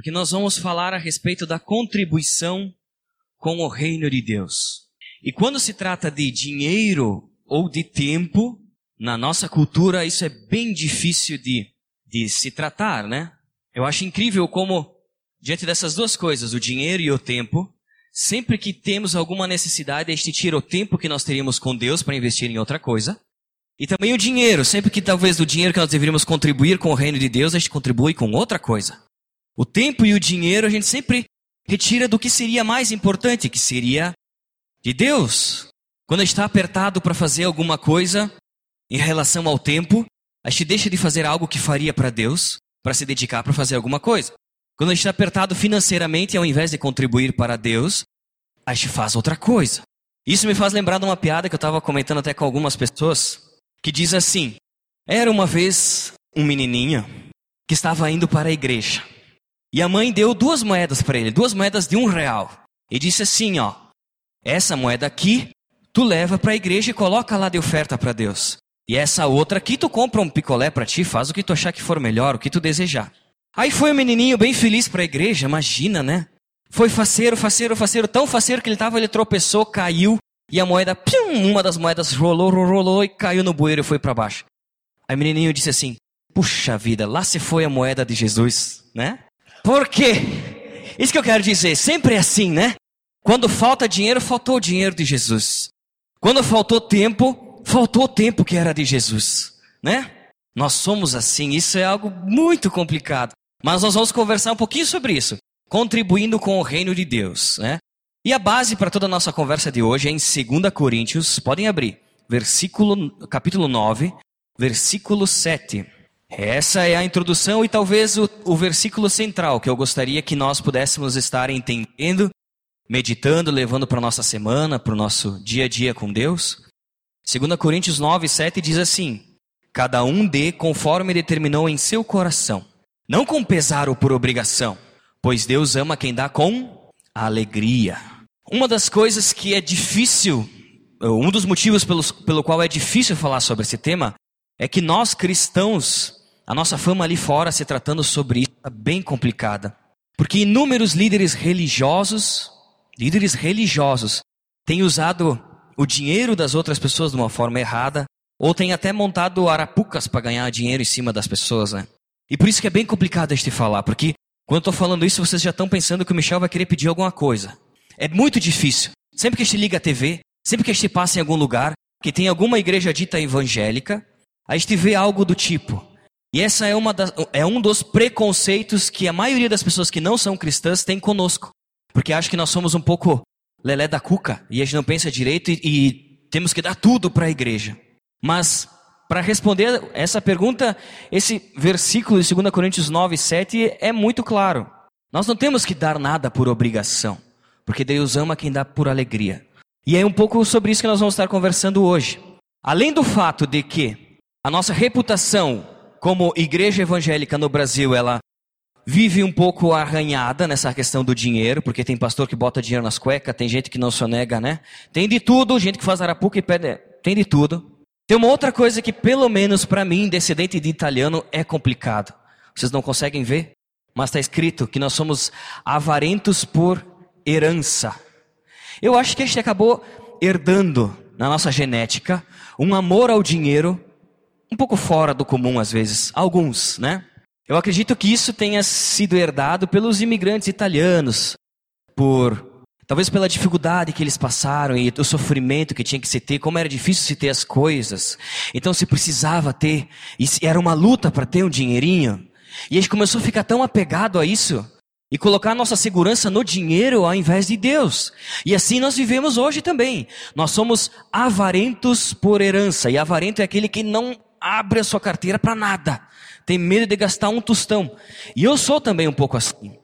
porque nós vamos falar a respeito da contribuição com o reino de Deus. E quando se trata de dinheiro ou de tempo, na nossa cultura isso é bem difícil de, de se tratar, né? Eu acho incrível como, diante dessas duas coisas, o dinheiro e o tempo, sempre que temos alguma necessidade, a gente tira o tempo que nós teríamos com Deus para investir em outra coisa. E também o dinheiro, sempre que talvez do dinheiro que nós deveríamos contribuir com o reino de Deus, a gente contribui com outra coisa. O tempo e o dinheiro a gente sempre retira do que seria mais importante, que seria de Deus. Quando está apertado para fazer alguma coisa em relação ao tempo, a gente deixa de fazer algo que faria para Deus para se dedicar para fazer alguma coisa. Quando a gente está apertado financeiramente, ao invés de contribuir para Deus, a gente faz outra coisa. Isso me faz lembrar de uma piada que eu estava comentando até com algumas pessoas, que diz assim: Era uma vez um menininho que estava indo para a igreja. E a mãe deu duas moedas para ele, duas moedas de um real. E disse assim: Ó, essa moeda aqui tu leva para a igreja e coloca lá de oferta para Deus. E essa outra aqui tu compra um picolé para ti, faz o que tu achar que for melhor, o que tu desejar. Aí foi o menininho bem feliz para a igreja, imagina, né? Foi faceiro, faceiro, faceiro, tão faceiro que ele estava, ele tropeçou, caiu e a moeda, pium, uma das moedas rolou, rolou, rolou e caiu no bueiro e foi para baixo. Aí o menininho disse assim: Puxa vida, lá se foi a moeda de Jesus, né? Por quê? Isso que eu quero dizer, sempre é assim, né? Quando falta dinheiro, faltou o dinheiro de Jesus. Quando faltou tempo, faltou o tempo que era de Jesus, né? Nós somos assim, isso é algo muito complicado. Mas nós vamos conversar um pouquinho sobre isso, contribuindo com o reino de Deus, né? E a base para toda a nossa conversa de hoje é em 2 Coríntios, podem abrir, versículo, capítulo 9, versículo 7. Essa é a introdução e talvez o, o versículo central que eu gostaria que nós pudéssemos estar entendendo meditando, levando para a nossa semana, para o nosso dia a dia com Deus. 2 Coríntios 9, 7 diz assim: Cada um dê conforme determinou em seu coração, não com pesar ou por obrigação, pois Deus ama quem dá com alegria. Uma das coisas que é difícil, um dos motivos pelos, pelo qual é difícil falar sobre esse tema, é que nós cristãos, a nossa fama ali fora se tratando sobre isso é bem complicada. Porque inúmeros líderes religiosos líderes religiosos têm usado o dinheiro das outras pessoas de uma forma errada, ou têm até montado arapucas para ganhar dinheiro em cima das pessoas, né? E por isso que é bem complicado a gente falar, porque quando eu estou falando isso, vocês já estão pensando que o Michel vai querer pedir alguma coisa. É muito difícil. Sempre que a gente liga a TV, sempre que a gente passa em algum lugar, que tem alguma igreja dita evangélica, a gente vê algo do tipo. E essa é, uma das, é um dos preconceitos que a maioria das pessoas que não são cristãs tem conosco. Porque acho que nós somos um pouco lelé da cuca e a gente não pensa direito e, e temos que dar tudo para a igreja. Mas para responder essa pergunta, esse versículo de 2 Coríntios 9, 7 é muito claro. Nós não temos que dar nada por obrigação, porque Deus ama quem dá por alegria. E é um pouco sobre isso que nós vamos estar conversando hoje. Além do fato de que a nossa reputação como igreja evangélica no Brasil, ela vive um pouco arranhada nessa questão do dinheiro, porque tem pastor que bota dinheiro nas cuecas, tem gente que não sonega, né? Tem de tudo, gente que faz arapuca e pede, tem de tudo. Tem uma outra coisa que, pelo menos para mim, descendente de italiano, é complicado. Vocês não conseguem ver? Mas está escrito que nós somos avarentos por herança. Eu acho que a gente acabou herdando na nossa genética um amor ao dinheiro um pouco fora do comum às vezes, alguns, né? Eu acredito que isso tenha sido herdado pelos imigrantes italianos, por talvez pela dificuldade que eles passaram e o sofrimento que tinha que se ter, como era difícil se ter as coisas. Então se precisava ter, e era uma luta para ter um dinheirinho. E a gente começou a ficar tão apegado a isso e colocar nossa segurança no dinheiro ao invés de Deus. E assim nós vivemos hoje também. Nós somos avarentos por herança, e avarento é aquele que não abre a sua carteira para nada tem medo de gastar um tostão. E eu sou também um pouco assim.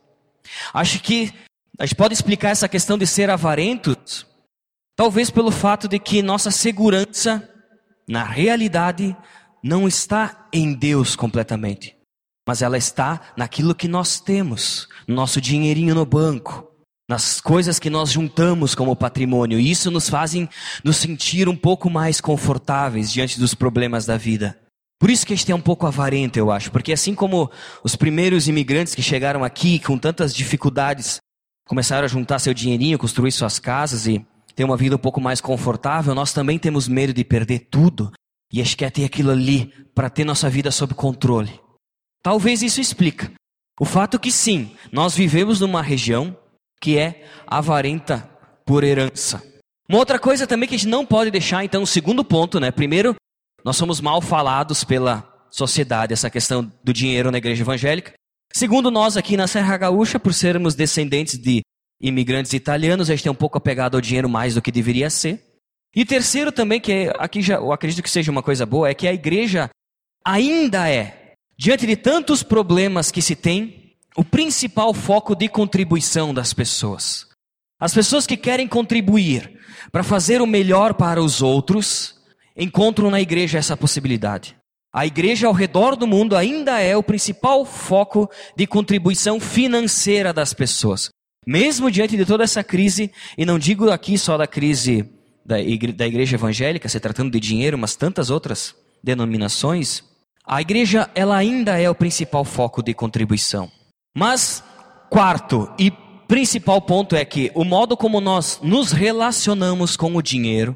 Acho que a gente pode explicar essa questão de ser avarentos, talvez pelo fato de que nossa segurança, na realidade, não está em Deus completamente, mas ela está naquilo que nós temos, no nosso dinheirinho no banco, nas coisas que nós juntamos como patrimônio. E isso nos faz nos sentir um pouco mais confortáveis diante dos problemas da vida. Por isso que este é um pouco avarento, eu acho, porque assim como os primeiros imigrantes que chegaram aqui com tantas dificuldades, começaram a juntar seu dinheirinho, construir suas casas e ter uma vida um pouco mais confortável, nós também temos medo de perder tudo e a gente quer ter aquilo ali para ter nossa vida sob controle. Talvez isso explica o fato que sim, nós vivemos numa região que é avarenta por herança. Uma outra coisa também que a gente não pode deixar, então, o segundo ponto, né? Primeiro, nós somos mal falados pela sociedade, essa questão do dinheiro na igreja evangélica. Segundo, nós aqui na Serra Gaúcha, por sermos descendentes de imigrantes italianos, a gente tem um pouco apegado ao dinheiro mais do que deveria ser. E terceiro também, que aqui já, eu acredito que seja uma coisa boa, é que a igreja ainda é, diante de tantos problemas que se tem, o principal foco de contribuição das pessoas. As pessoas que querem contribuir para fazer o melhor para os outros, encontram na igreja essa possibilidade. A igreja ao redor do mundo ainda é o principal foco de contribuição financeira das pessoas. Mesmo diante de toda essa crise, e não digo aqui só da crise da igreja evangélica, se tratando de dinheiro, mas tantas outras denominações, a igreja ela ainda é o principal foco de contribuição. Mas quarto e principal ponto é que o modo como nós nos relacionamos com o dinheiro,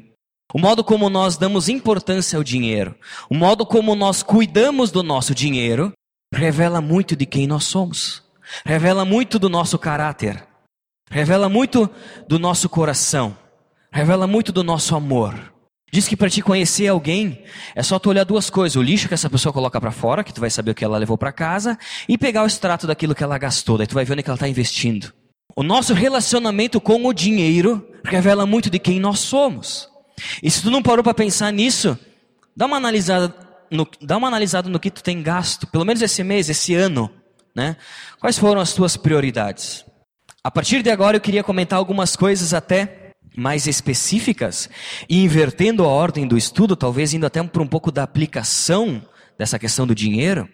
o modo como nós damos importância ao dinheiro, o modo como nós cuidamos do nosso dinheiro, revela muito de quem nós somos, revela muito do nosso caráter, revela muito do nosso coração, revela muito do nosso amor. Diz que para te conhecer alguém, é só tu olhar duas coisas: o lixo que essa pessoa coloca para fora, que tu vai saber o que ela levou para casa, e pegar o extrato daquilo que ela gastou, daí tu vai ver onde ela está investindo. O nosso relacionamento com o dinheiro revela muito de quem nós somos. E se tu não parou para pensar nisso, dá uma analisada no, dá uma analisada no que tu tem gasto, pelo menos esse mês, esse ano, né? Quais foram as tuas prioridades? A partir de agora eu queria comentar algumas coisas até mais específicas e invertendo a ordem do estudo, talvez indo até para um pouco da aplicação dessa questão do dinheiro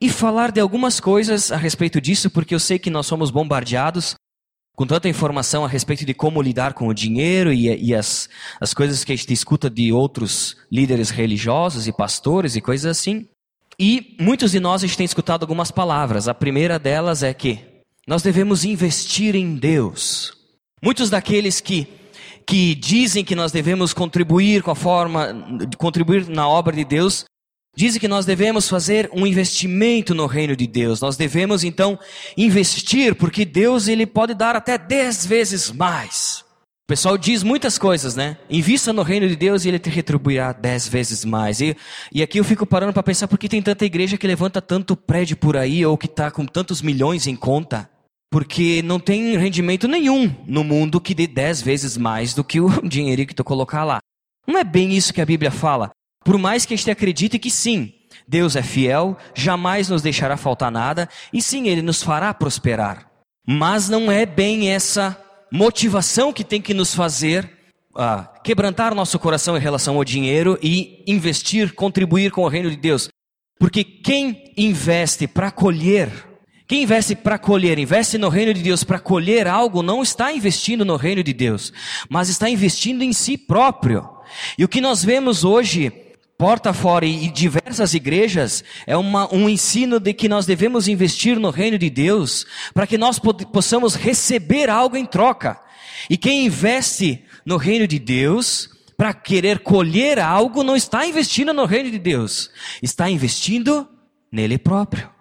e falar de algumas coisas a respeito disso, porque eu sei que nós somos bombardeados com tanta informação a respeito de como lidar com o dinheiro e, e, as, as coisas que a gente escuta de outros líderes religiosos e pastores e coisas assim. E muitos de nós a gente tem escutado algumas palavras. A primeira delas é que nós devemos investir em Deus. Muitos daqueles que que dizem que nós devemos contribuir com a forma contribuir na obra de Deus, Dizem que nós devemos fazer um investimento no reino de Deus. Nós devemos então investir, porque Deus ele pode dar até dez vezes mais. O pessoal diz muitas coisas, né? Invista no reino de Deus e ele te retribuirá dez vezes mais. E, e aqui eu fico parando para pensar por que tem tanta igreja que levanta tanto prédio por aí ou que está com tantos milhões em conta. Porque não tem rendimento nenhum no mundo que dê dez vezes mais do que o dinheiro que tu colocar lá. Não é bem isso que a Bíblia fala. Por mais que a gente acredite que sim, Deus é fiel, jamais nos deixará faltar nada, e sim, Ele nos fará prosperar. Mas não é bem essa motivação que tem que nos fazer ah, quebrantar nosso coração em relação ao dinheiro e investir, contribuir com o reino de Deus. Porque quem investe para colher, quem investe para colher, investe no reino de Deus para colher algo, não está investindo no reino de Deus, mas está investindo em si próprio. E o que nós vemos hoje porta fora e diversas igrejas é uma, um ensino de que nós devemos investir no reino de Deus para que nós possamos receber algo em troca. E quem investe no reino de Deus para querer colher algo não está investindo no reino de Deus, está investindo nele próprio.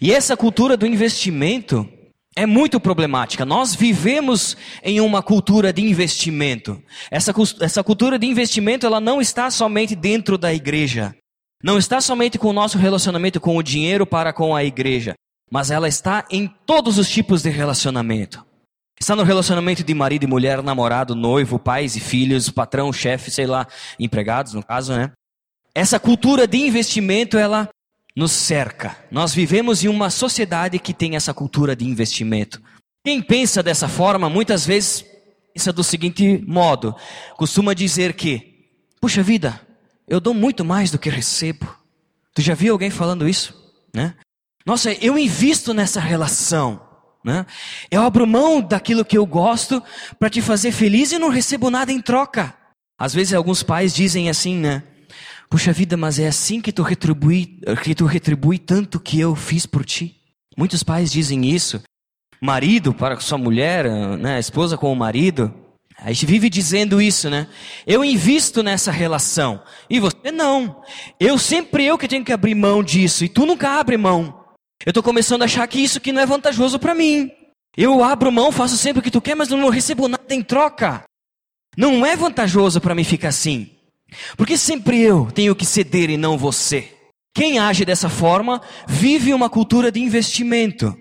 E essa cultura do investimento é muito problemática. Nós vivemos em uma cultura de investimento. Essa, essa cultura de investimento ela não está somente dentro da igreja. Não está somente com o nosso relacionamento com o dinheiro para com a igreja. Mas ela está em todos os tipos de relacionamento. Está no relacionamento de marido e mulher, namorado, noivo, pais e filhos, patrão, chefe, sei lá, empregados no caso, né? Essa cultura de investimento, ela nos cerca. Nós vivemos em uma sociedade que tem essa cultura de investimento. Quem pensa dessa forma, muitas vezes pensa do seguinte modo: costuma dizer que, puxa vida, eu dou muito mais do que recebo. Tu já viu alguém falando isso? Né? Nossa, eu invisto nessa relação. Né? Eu abro mão daquilo que eu gosto para te fazer feliz e não recebo nada em troca. Às vezes alguns pais dizem assim, né? Puxa vida, mas é assim que tu retribui, que tu retribui tanto que eu fiz por ti. Muitos pais dizem isso. Marido para sua mulher, né, esposa com o marido. A gente vive dizendo isso, né? Eu invisto nessa relação e você não. Eu sempre eu que tenho que abrir mão disso e tu nunca abre mão. Eu estou começando a achar que isso aqui não é vantajoso para mim. Eu abro mão, faço sempre o que tu quer, mas não recebo nada em troca. Não é vantajoso para mim ficar assim. Porque sempre eu tenho que ceder e não você. Quem age dessa forma vive uma cultura de investimento.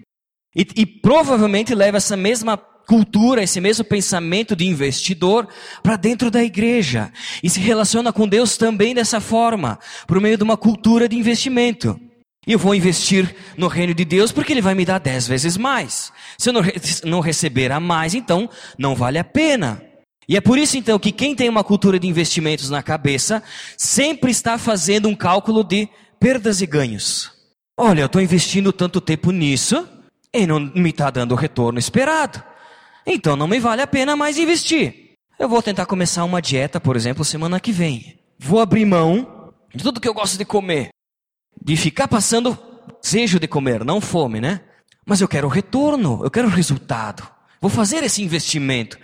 E, e provavelmente leva essa mesma cultura, esse mesmo pensamento de investidor para dentro da igreja. E se relaciona com Deus também dessa forma, por meio de uma cultura de investimento. E eu vou investir no reino de Deus porque Ele vai me dar dez vezes mais. Se eu não, não receber a mais, então não vale a pena. E é por isso então que quem tem uma cultura de investimentos na cabeça sempre está fazendo um cálculo de perdas e ganhos. Olha, eu estou investindo tanto tempo nisso e não me está dando o retorno esperado. Então não me vale a pena mais investir. Eu vou tentar começar uma dieta, por exemplo, semana que vem. Vou abrir mão de tudo que eu gosto de comer. De ficar passando desejo de comer, não fome, né? Mas eu quero retorno, eu quero resultado. Vou fazer esse investimento.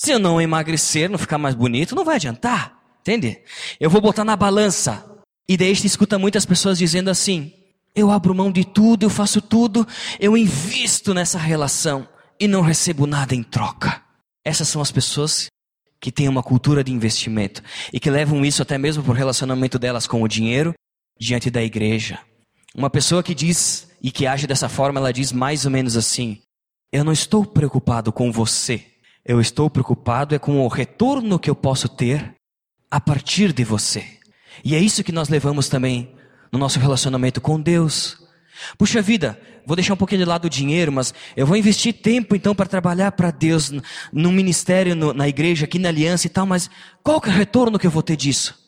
Se eu não emagrecer, não ficar mais bonito, não vai adiantar. Entende? Eu vou botar na balança. E daí gente escuta muitas pessoas dizendo assim: eu abro mão de tudo, eu faço tudo, eu invisto nessa relação e não recebo nada em troca. Essas são as pessoas que têm uma cultura de investimento e que levam isso até mesmo por relacionamento delas com o dinheiro diante da igreja. Uma pessoa que diz e que age dessa forma, ela diz mais ou menos assim: Eu não estou preocupado com você, eu estou preocupado é com o retorno que eu posso ter a partir de você. E é isso que nós levamos também no nosso relacionamento com Deus. Puxa vida, vou deixar um pouquinho de lado o dinheiro, mas eu vou investir tempo então para trabalhar para Deus no ministério, no, na igreja, aqui na aliança e tal, mas qual que é o retorno que eu vou ter disso?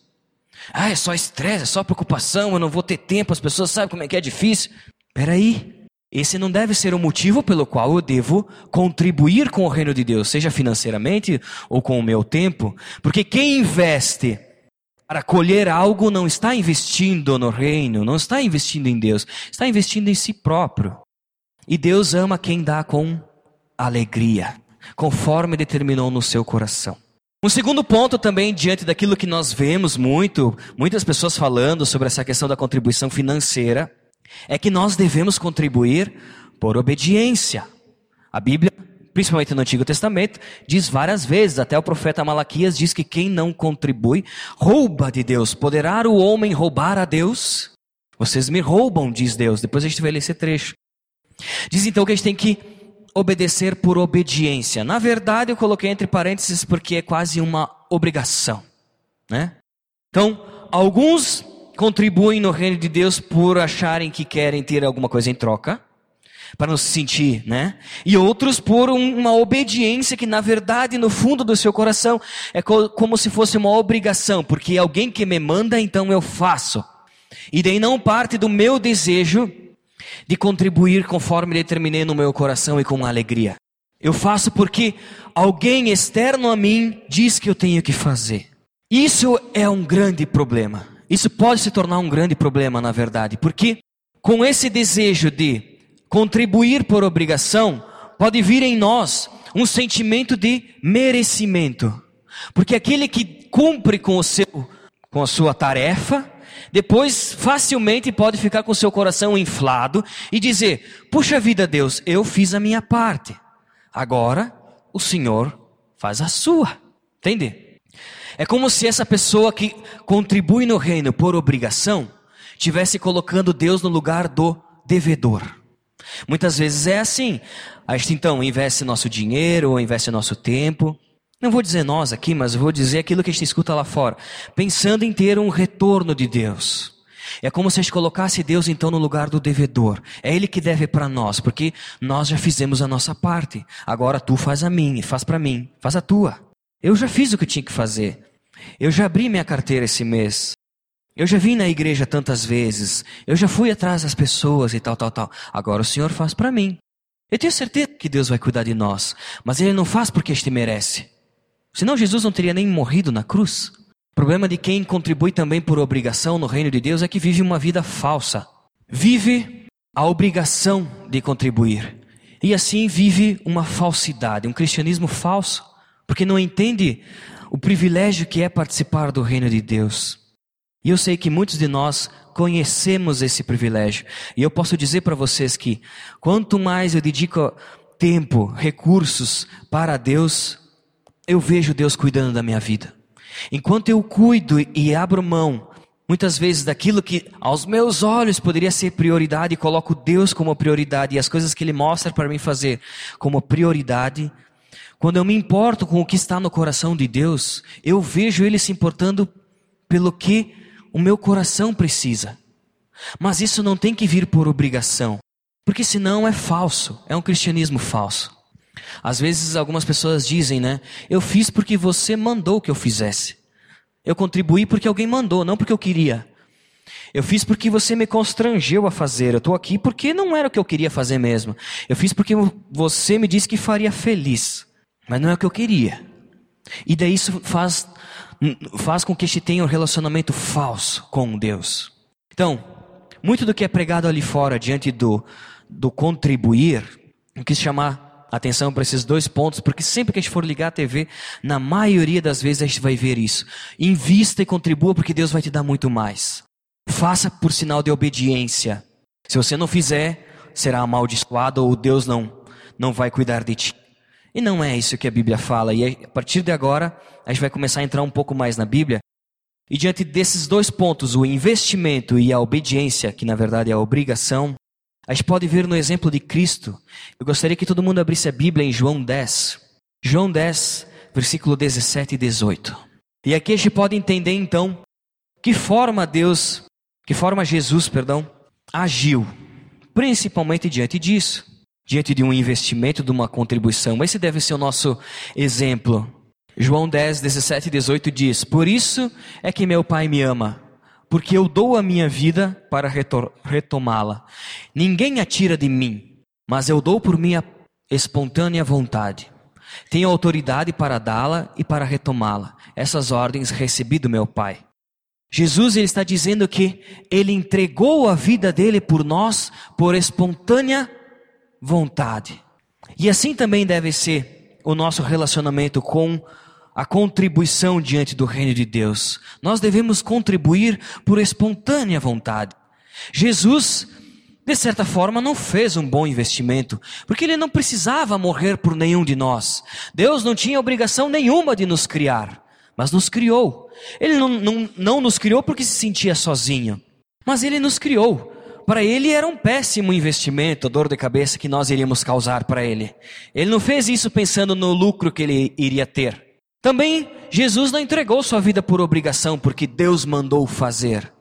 Ah, é só estresse, é só preocupação, eu não vou ter tempo, as pessoas sabem como é que é difícil. Peraí, esse não deve ser o motivo pelo qual eu devo contribuir com o reino de Deus, seja financeiramente ou com o meu tempo, porque quem investe para colher algo não está investindo no reino, não está investindo em Deus, está investindo em si próprio. E Deus ama quem dá com alegria, conforme determinou no seu coração. Um segundo ponto também, diante daquilo que nós vemos muito, muitas pessoas falando sobre essa questão da contribuição financeira, é que nós devemos contribuir por obediência. A Bíblia principalmente no Antigo Testamento, diz várias vezes, até o profeta Malaquias diz que quem não contribui rouba de Deus. Poderá o homem roubar a Deus? Vocês me roubam, diz Deus. Depois a gente vai ler esse trecho. Diz então que a gente tem que obedecer por obediência. Na verdade, eu coloquei entre parênteses porque é quase uma obrigação, né? Então, alguns contribuem no reino de Deus por acharem que querem ter alguma coisa em troca para nos sentir, né? E outros por um, uma obediência que na verdade no fundo do seu coração é co como se fosse uma obrigação, porque alguém que me manda, então eu faço. E daí não parte do meu desejo de contribuir conforme determinei no meu coração e com alegria. Eu faço porque alguém externo a mim diz que eu tenho que fazer. Isso é um grande problema. Isso pode se tornar um grande problema, na verdade, porque com esse desejo de contribuir por obrigação, pode vir em nós um sentimento de merecimento. Porque aquele que cumpre com o seu com a sua tarefa, depois facilmente pode ficar com seu coração inflado e dizer: "Puxa vida, Deus, eu fiz a minha parte. Agora o Senhor faz a sua." Entende? É como se essa pessoa que contribui no reino por obrigação tivesse colocando Deus no lugar do devedor. Muitas vezes é assim. A gente então investe nosso dinheiro ou investe nosso tempo. Não vou dizer nós aqui, mas vou dizer aquilo que a gente escuta lá fora. Pensando em ter um retorno de Deus. É como se a gente colocasse Deus então no lugar do devedor. É Ele que deve para nós, porque nós já fizemos a nossa parte. Agora tu faz a minha, faz para mim, faz a tua. Eu já fiz o que tinha que fazer. Eu já abri minha carteira esse mês. Eu já vim na igreja tantas vezes, eu já fui atrás das pessoas e tal, tal, tal. Agora o Senhor faz para mim. Eu tenho certeza que Deus vai cuidar de nós, mas Ele não faz porque este merece. Senão Jesus não teria nem morrido na cruz. O problema de quem contribui também por obrigação no reino de Deus é que vive uma vida falsa. Vive a obrigação de contribuir. E assim vive uma falsidade, um cristianismo falso, porque não entende o privilégio que é participar do reino de Deus. E eu sei que muitos de nós conhecemos esse privilégio. E eu posso dizer para vocês que quanto mais eu dedico tempo, recursos para Deus, eu vejo Deus cuidando da minha vida. Enquanto eu cuido e abro mão, muitas vezes daquilo que aos meus olhos poderia ser prioridade e coloco Deus como prioridade e as coisas que Ele mostra para mim fazer como prioridade, quando eu me importo com o que está no coração de Deus, eu vejo Ele se importando pelo que o meu coração precisa. Mas isso não tem que vir por obrigação, porque senão é falso, é um cristianismo falso. Às vezes algumas pessoas dizem, né? Eu fiz porque você mandou que eu fizesse. Eu contribuí porque alguém mandou, não porque eu queria. Eu fiz porque você me constrangeu a fazer. Eu estou aqui porque não era o que eu queria fazer mesmo. Eu fiz porque você me disse que faria feliz, mas não é o que eu queria. E daí isso faz faz com que a gente tenha um relacionamento falso com Deus. Então, muito do que é pregado ali fora diante do, do contribuir, eu quis chamar atenção para esses dois pontos, porque sempre que a gente for ligar a TV, na maioria das vezes a gente vai ver isso. Invista e contribua porque Deus vai te dar muito mais. Faça por sinal de obediência. Se você não fizer, será amaldiçoado ou Deus não não vai cuidar de ti. E não é isso que a Bíblia fala. E a partir de agora, a gente vai começar a entrar um pouco mais na Bíblia. E diante desses dois pontos, o investimento e a obediência, que na verdade é a obrigação, a gente pode ver no exemplo de Cristo. Eu gostaria que todo mundo abrisse a Bíblia em João 10. João 10, versículo 17 e 18. E aqui a gente pode entender então que forma Deus, que forma Jesus, perdão, agiu, principalmente diante disso, diante de um investimento, de uma contribuição. Esse deve ser o nosso exemplo. João 10, 17 e 18 diz: Por isso é que meu Pai me ama, porque eu dou a minha vida para retomá-la. Ninguém a tira de mim, mas eu dou por minha espontânea vontade. Tenho autoridade para dá-la e para retomá-la. Essas ordens recebi do meu Pai. Jesus ele está dizendo que ele entregou a vida dele por nós por espontânea vontade. E assim também deve ser o nosso relacionamento com a contribuição diante do reino de Deus. Nós devemos contribuir por espontânea vontade. Jesus, de certa forma, não fez um bom investimento, porque ele não precisava morrer por nenhum de nós. Deus não tinha obrigação nenhuma de nos criar, mas nos criou. Ele não, não, não nos criou porque se sentia sozinho, mas ele nos criou. Para ele era um péssimo investimento, a dor de cabeça que nós iríamos causar para ele. Ele não fez isso pensando no lucro que ele iria ter. Também Jesus não entregou sua vida por obrigação, porque Deus mandou fazer,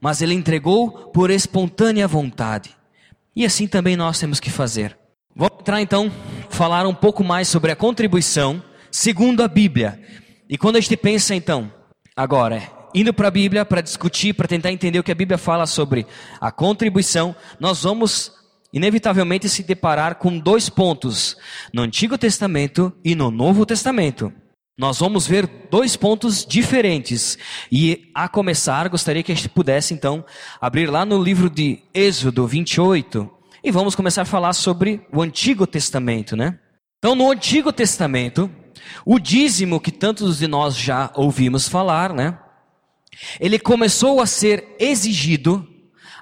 mas ele entregou por espontânea vontade. E assim também nós temos que fazer. Vamos entrar então, falar um pouco mais sobre a contribuição segundo a Bíblia. E quando a gente pensa então, agora, indo para a Bíblia para discutir, para tentar entender o que a Bíblia fala sobre a contribuição, nós vamos inevitavelmente se deparar com dois pontos, no Antigo Testamento e no Novo Testamento. Nós vamos ver dois pontos diferentes. E a começar, gostaria que a gente pudesse então abrir lá no livro de Êxodo 28 e vamos começar a falar sobre o Antigo Testamento, né? Então, no Antigo Testamento, o dízimo que tantos de nós já ouvimos falar, né? Ele começou a ser exigido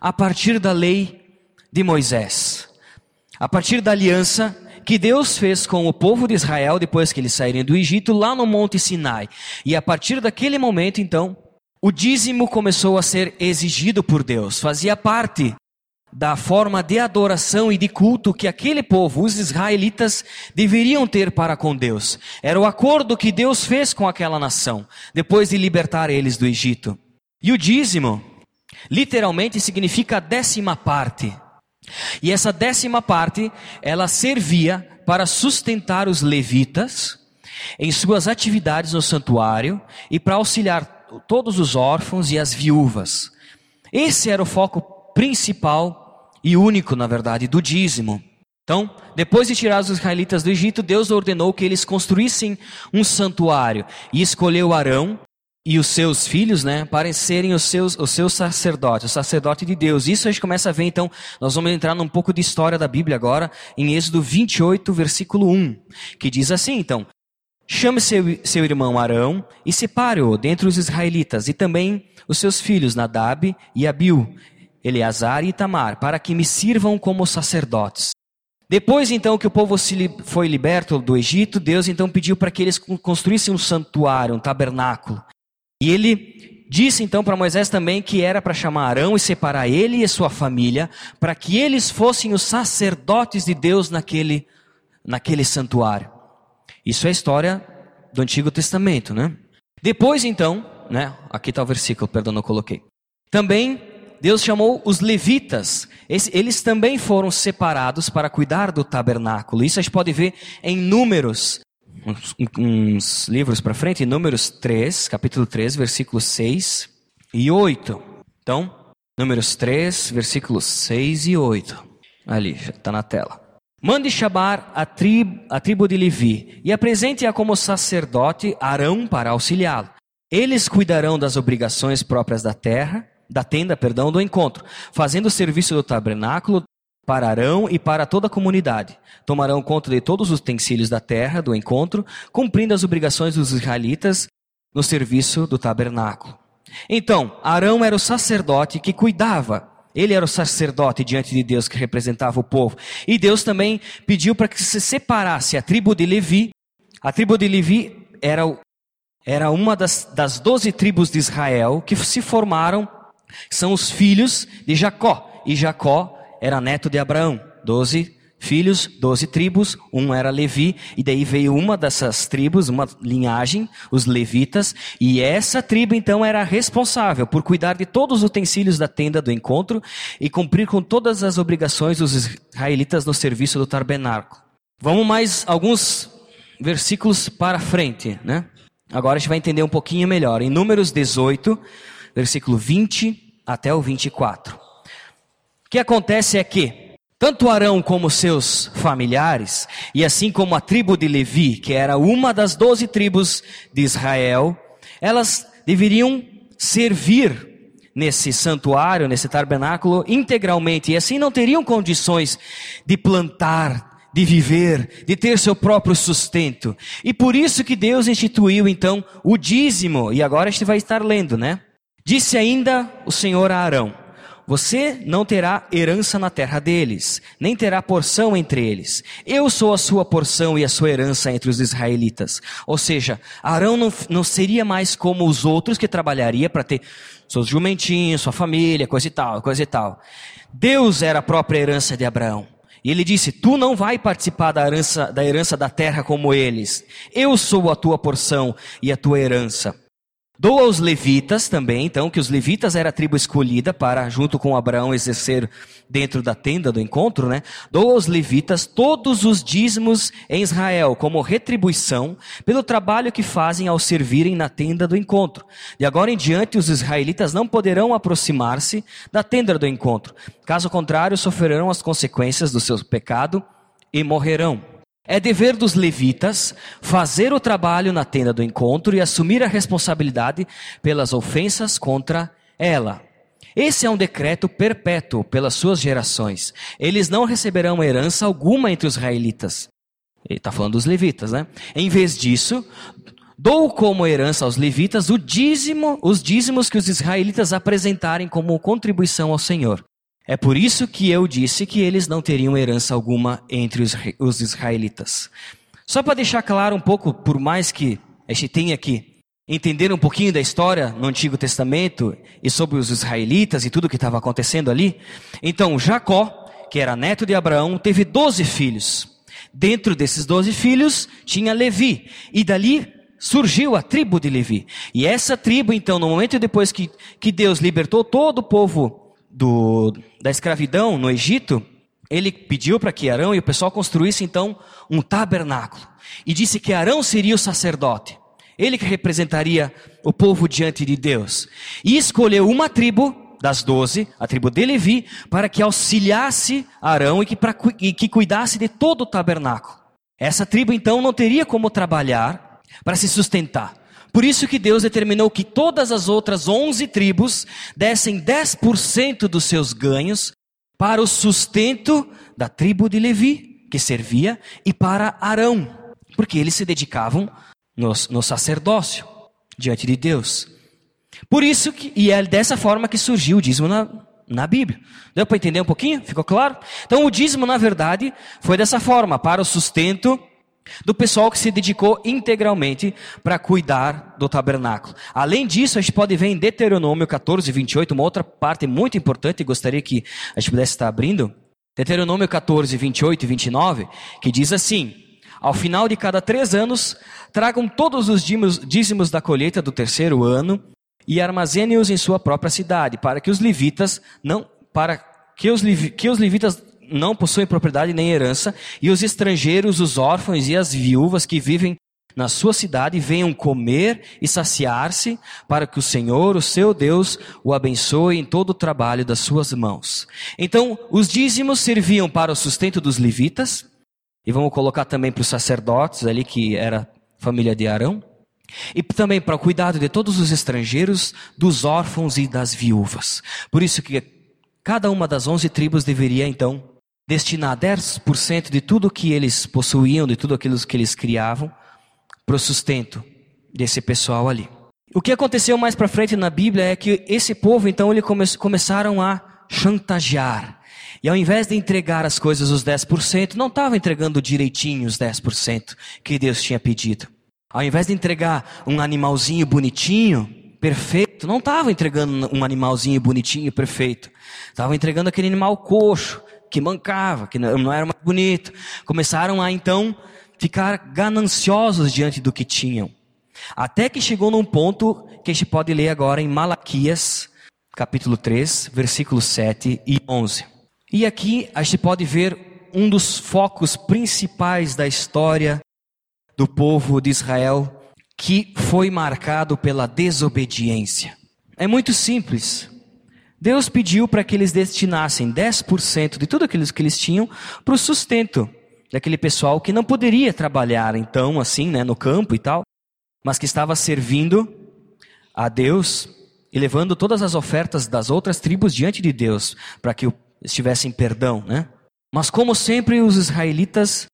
a partir da lei de Moisés. A partir da aliança que Deus fez com o povo de Israel depois que eles saírem do Egito lá no Monte Sinai. E a partir daquele momento, então, o dízimo começou a ser exigido por Deus, fazia parte da forma de adoração e de culto que aquele povo, os israelitas, deveriam ter para com Deus. Era o acordo que Deus fez com aquela nação, depois de libertar eles do Egito. E o dízimo, literalmente, significa a décima parte. E essa décima parte, ela servia para sustentar os levitas em suas atividades no santuário e para auxiliar todos os órfãos e as viúvas. Esse era o foco principal e único, na verdade, do dízimo. Então, depois de tirar os israelitas do Egito, Deus ordenou que eles construíssem um santuário e escolheu Arão e os seus filhos, né, para serem os seus, os seus sacerdotes, o sacerdote de Deus. Isso a gente começa a ver, então, nós vamos entrar num pouco de história da Bíblia agora, em Êxodo 28, versículo 1, que diz assim, então, chame seu, seu irmão Arão e separe-o dentre os israelitas, e também os seus filhos Nadab e Abiu, Eleazar e Itamar, para que me sirvam como sacerdotes. Depois então que o povo foi liberto do Egito, Deus então pediu para que eles construíssem um santuário, um tabernáculo. E ele disse então para Moisés também que era para chamar Arão e separar ele e sua família, para que eles fossem os sacerdotes de Deus naquele, naquele santuário. Isso é a história do Antigo Testamento, né? Depois então, né? Aqui está o versículo, perdão, não coloquei. Também Deus chamou os levitas. Eles também foram separados para cuidar do tabernáculo. Isso a gente pode ver em Números, uns, uns livros para frente, em Números 3, capítulo 3, versículos 6 e 8. Então, Números 3, versículos 6 e 8. Ali, está na tela. Mande chamar a tribo, a tribo de Levi e apresente-a como sacerdote Arão para auxiliá-lo. Eles cuidarão das obrigações próprias da terra, da tenda, perdão, do encontro, fazendo o serviço do tabernáculo, para Arão e para toda a comunidade. Tomarão conta de todos os utensílios da terra do encontro, cumprindo as obrigações dos israelitas no serviço do tabernáculo. Então, Arão era o sacerdote que cuidava. Ele era o sacerdote diante de Deus que representava o povo. E Deus também pediu para que se separasse a tribo de Levi. A tribo de Levi era, era uma das, das doze tribos de Israel que se formaram, são os filhos de Jacó. E Jacó era neto de Abraão, doze filhos, doze tribos, um era Levi, e daí veio uma dessas tribos, uma linhagem, os levitas, e essa tribo então era responsável por cuidar de todos os utensílios da tenda do encontro e cumprir com todas as obrigações dos israelitas no serviço do tabernáculo. Vamos mais alguns versículos para frente, né? Agora a gente vai entender um pouquinho melhor. Em Números 18, versículo 20 até o 24 que acontece é que, tanto Arão como seus familiares, e assim como a tribo de Levi, que era uma das doze tribos de Israel, elas deveriam servir nesse santuário, nesse tabernáculo, integralmente, e assim não teriam condições de plantar, de viver, de ter seu próprio sustento. E por isso que Deus instituiu então o dízimo, e agora a gente vai estar lendo, né? Disse ainda o Senhor a Arão: você não terá herança na terra deles, nem terá porção entre eles. Eu sou a sua porção e a sua herança entre os israelitas. Ou seja, Arão não, não seria mais como os outros que trabalharia para ter seus jumentinhos, sua família, coisa e tal, coisa e tal. Deus era a própria herança de Abraão. E ele disse: Tu não vai participar da herança, da herança da terra como eles. Eu sou a tua porção e a tua herança. Dou aos levitas também, então, que os levitas era a tribo escolhida para, junto com Abraão, exercer dentro da tenda do encontro, né? Dou aos levitas todos os dízimos em Israel, como retribuição pelo trabalho que fazem ao servirem na tenda do encontro. De agora em diante, os israelitas não poderão aproximar-se da tenda do encontro. Caso contrário, sofrerão as consequências do seu pecado e morrerão. É dever dos levitas fazer o trabalho na tenda do encontro e assumir a responsabilidade pelas ofensas contra ela. Esse é um decreto perpétuo pelas suas gerações. Eles não receberão herança alguma entre os israelitas. Ele está falando dos levitas, né? Em vez disso, dou como herança aos levitas o dízimo, os dízimos que os israelitas apresentarem como contribuição ao Senhor. É por isso que eu disse que eles não teriam herança alguma entre os israelitas. Só para deixar claro um pouco, por mais que a gente tenha que entender um pouquinho da história no Antigo Testamento e sobre os israelitas e tudo que estava acontecendo ali. Então, Jacó, que era neto de Abraão, teve doze filhos. Dentro desses doze filhos tinha Levi. E dali surgiu a tribo de Levi. E essa tribo, então, no momento depois que, que Deus libertou todo o povo do, da escravidão no Egito, ele pediu para que Arão e o pessoal construíssem então um tabernáculo. E disse que Arão seria o sacerdote. Ele que representaria o povo diante de Deus. E escolheu uma tribo das doze, a tribo de Levi, para que auxiliasse Arão e que, pra, e que cuidasse de todo o tabernáculo. Essa tribo então não teria como trabalhar para se sustentar. Por isso que Deus determinou que todas as outras onze tribos dessem 10% dos seus ganhos para o sustento da tribo de Levi, que servia, e para Arão, porque eles se dedicavam no, no sacerdócio diante de Deus. Por isso que, e é dessa forma que surgiu o dízimo na, na Bíblia. Deu para entender um pouquinho? Ficou claro? Então o dízimo, na verdade, foi dessa forma, para o sustento do pessoal que se dedicou integralmente para cuidar do tabernáculo. Além disso, a gente pode ver em Deuteronômio 14, 28, uma outra parte muito importante, gostaria que a gente pudesse estar abrindo. Deuteronômio 14, 28 e 29, que diz assim: Ao final de cada três anos, tragam todos os dízimos da colheita do terceiro ano e armazenem-os em sua própria cidade, para que os levitas não, para que os, que os levitas não possuem propriedade nem herança, e os estrangeiros, os órfãos e as viúvas que vivem na sua cidade venham comer e saciar-se, para que o Senhor, o seu Deus, o abençoe em todo o trabalho das suas mãos. Então, os dízimos serviam para o sustento dos levitas, e vamos colocar também para os sacerdotes ali, que era família de Arão, e também para o cuidado de todos os estrangeiros, dos órfãos e das viúvas. Por isso que cada uma das onze tribos deveria então destinar 10% de tudo que eles possuíam, de tudo aquilo que eles criavam, para o sustento desse pessoal ali. O que aconteceu mais para frente na Bíblia é que esse povo, então, eles come começaram a chantagear. E ao invés de entregar as coisas os 10%, não estavam entregando direitinho os 10% que Deus tinha pedido. Ao invés de entregar um animalzinho bonitinho, perfeito, não estavam entregando um animalzinho bonitinho, perfeito. Estavam entregando aquele animal coxo, que mancava, que não era mais bonito. Começaram a então ficar gananciosos diante do que tinham. Até que chegou num ponto que a gente pode ler agora em Malaquias, capítulo 3, versículos 7 e 11. E aqui a gente pode ver um dos focos principais da história do povo de Israel, que foi marcado pela desobediência. É muito simples. Deus pediu para que eles destinassem 10% de tudo aquilo que eles tinham para o sustento daquele pessoal que não poderia trabalhar então assim, né, no campo e tal, mas que estava servindo a Deus e levando todas as ofertas das outras tribos diante de Deus para que estivessem perdão, né? Mas como sempre os israelitas,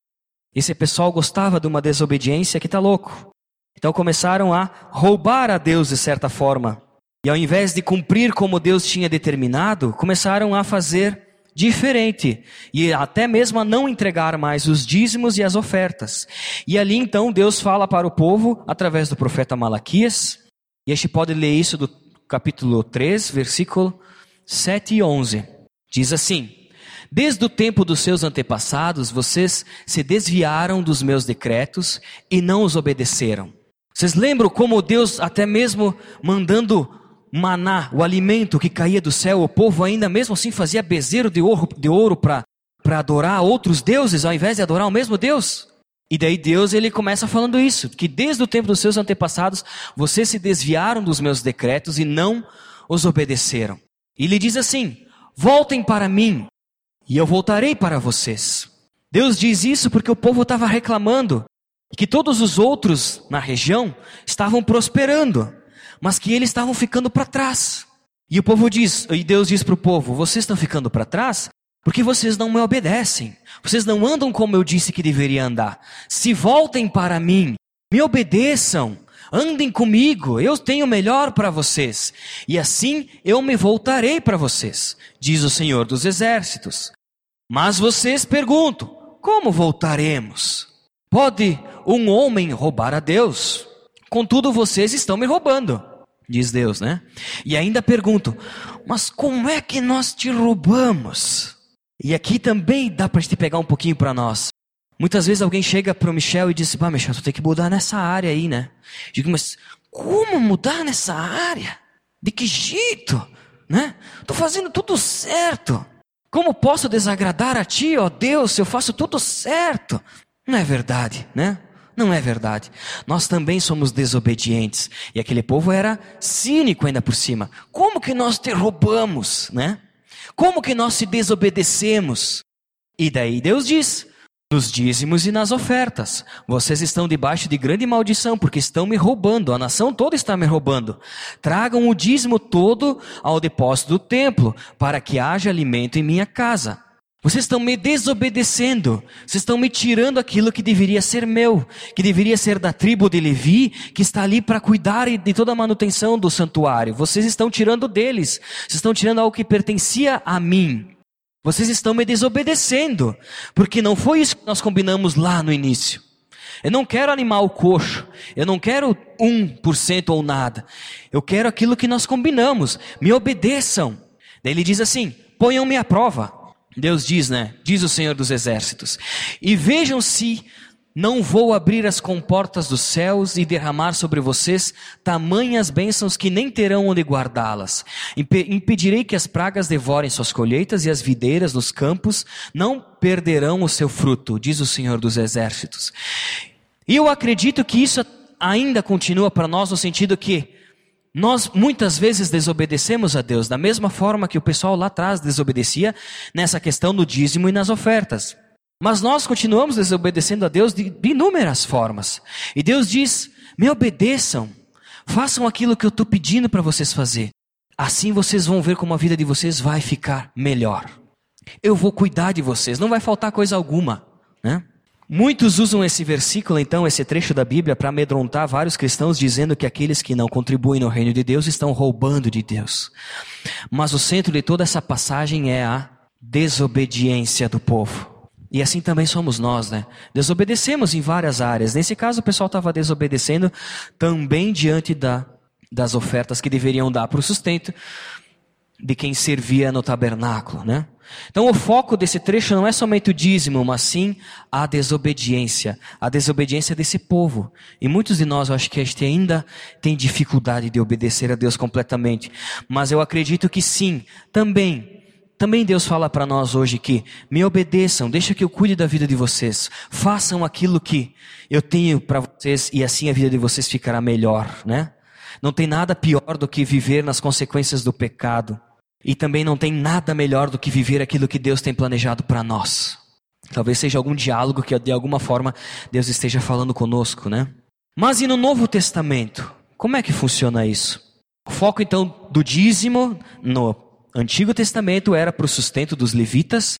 esse pessoal gostava de uma desobediência que está louco. Então começaram a roubar a Deus de certa forma. E ao invés de cumprir como Deus tinha determinado, começaram a fazer diferente e até mesmo a não entregar mais os dízimos e as ofertas. E ali então Deus fala para o povo através do profeta Malaquias, e a gente pode ler isso do capítulo 3, versículo 7 e 11. Diz assim: Desde o tempo dos seus antepassados, vocês se desviaram dos meus decretos e não os obedeceram. Vocês lembram como Deus, até mesmo mandando maná, o alimento que caía do céu, o povo ainda mesmo assim fazia bezerro de ouro, de ouro para adorar outros deuses ao invés de adorar o mesmo Deus. E daí Deus ele começa falando isso, que desde o tempo dos seus antepassados vocês se desviaram dos meus decretos e não os obedeceram. E ele diz assim: voltem para mim e eu voltarei para vocês. Deus diz isso porque o povo estava reclamando que todos os outros na região estavam prosperando mas que eles estavam ficando para trás. E o povo diz, e Deus diz para o povo: vocês estão ficando para trás porque vocês não me obedecem. Vocês não andam como eu disse que deveria andar. Se voltem para mim, me obedeçam, andem comigo, eu tenho melhor para vocês. E assim eu me voltarei para vocês, diz o Senhor dos Exércitos. Mas vocês perguntam: como voltaremos? Pode um homem roubar a Deus? Contudo, vocês estão me roubando diz Deus, né? E ainda pergunto, mas como é que nós te roubamos? E aqui também dá para gente pegar um pouquinho para nós. Muitas vezes alguém chega para o Michel e diz, bah, Michel, tu tem que mudar nessa área aí, né? Digo, mas como mudar nessa área? De que jeito? Né? Estou fazendo tudo certo. Como posso desagradar a ti, ó Deus, se eu faço tudo certo? Não é verdade, né? Não é verdade. Nós também somos desobedientes. E aquele povo era cínico ainda por cima. Como que nós te roubamos, né? Como que nós te desobedecemos? E daí Deus diz: nos dízimos e nas ofertas. Vocês estão debaixo de grande maldição, porque estão me roubando, a nação toda está me roubando. Tragam o dízimo todo ao depósito do templo, para que haja alimento em minha casa. Vocês estão me desobedecendo, vocês estão me tirando aquilo que deveria ser meu, que deveria ser da tribo de Levi, que está ali para cuidar de toda a manutenção do santuário. Vocês estão tirando deles, vocês estão tirando algo que pertencia a mim. Vocês estão me desobedecendo, porque não foi isso que nós combinamos lá no início. Eu não quero animal coxo, eu não quero um por cento ou nada. Eu quero aquilo que nós combinamos. Me obedeçam. Daí ele diz assim: ponham-me à prova. Deus diz, né? Diz o Senhor dos Exércitos. E vejam se não vou abrir as comportas dos céus e derramar sobre vocês tamanhas bênçãos que nem terão onde guardá-las. Impedirei que as pragas devorem suas colheitas e as videiras nos campos não perderão o seu fruto, diz o Senhor dos Exércitos. E eu acredito que isso ainda continua para nós no sentido que nós muitas vezes desobedecemos a Deus, da mesma forma que o pessoal lá atrás desobedecia nessa questão do dízimo e nas ofertas. Mas nós continuamos desobedecendo a Deus de, inúmeras formas. E Deus diz: me obedeçam, façam aquilo que eu estou pedindo para vocês fazer. Assim vocês vão ver como a vida de vocês vai ficar melhor. Eu vou cuidar de vocês, não vai faltar coisa alguma, né? Muitos usam esse versículo, então, esse trecho da Bíblia, para amedrontar vários cristãos, dizendo que aqueles que não contribuem no reino de Deus estão roubando de Deus. Mas o centro de toda essa passagem é a desobediência do povo. E assim também somos nós, né? Desobedecemos em várias áreas. Nesse caso, o pessoal estava desobedecendo também diante da, das ofertas que deveriam dar para o sustento de quem servia no tabernáculo, né? Então o foco desse trecho não é somente o dízimo, mas sim a desobediência, a desobediência desse povo. E muitos de nós, eu acho que a gente ainda tem dificuldade de obedecer a Deus completamente. Mas eu acredito que sim, também. Também Deus fala para nós hoje que me obedeçam, deixa que eu cuide da vida de vocês, façam aquilo que eu tenho para vocês e assim a vida de vocês ficará melhor, né? Não tem nada pior do que viver nas consequências do pecado. E também não tem nada melhor do que viver aquilo que Deus tem planejado para nós. Talvez seja algum diálogo que de alguma forma Deus esteja falando conosco, né? Mas e no Novo Testamento? Como é que funciona isso? O foco então do dízimo no Antigo Testamento era para o sustento dos levitas,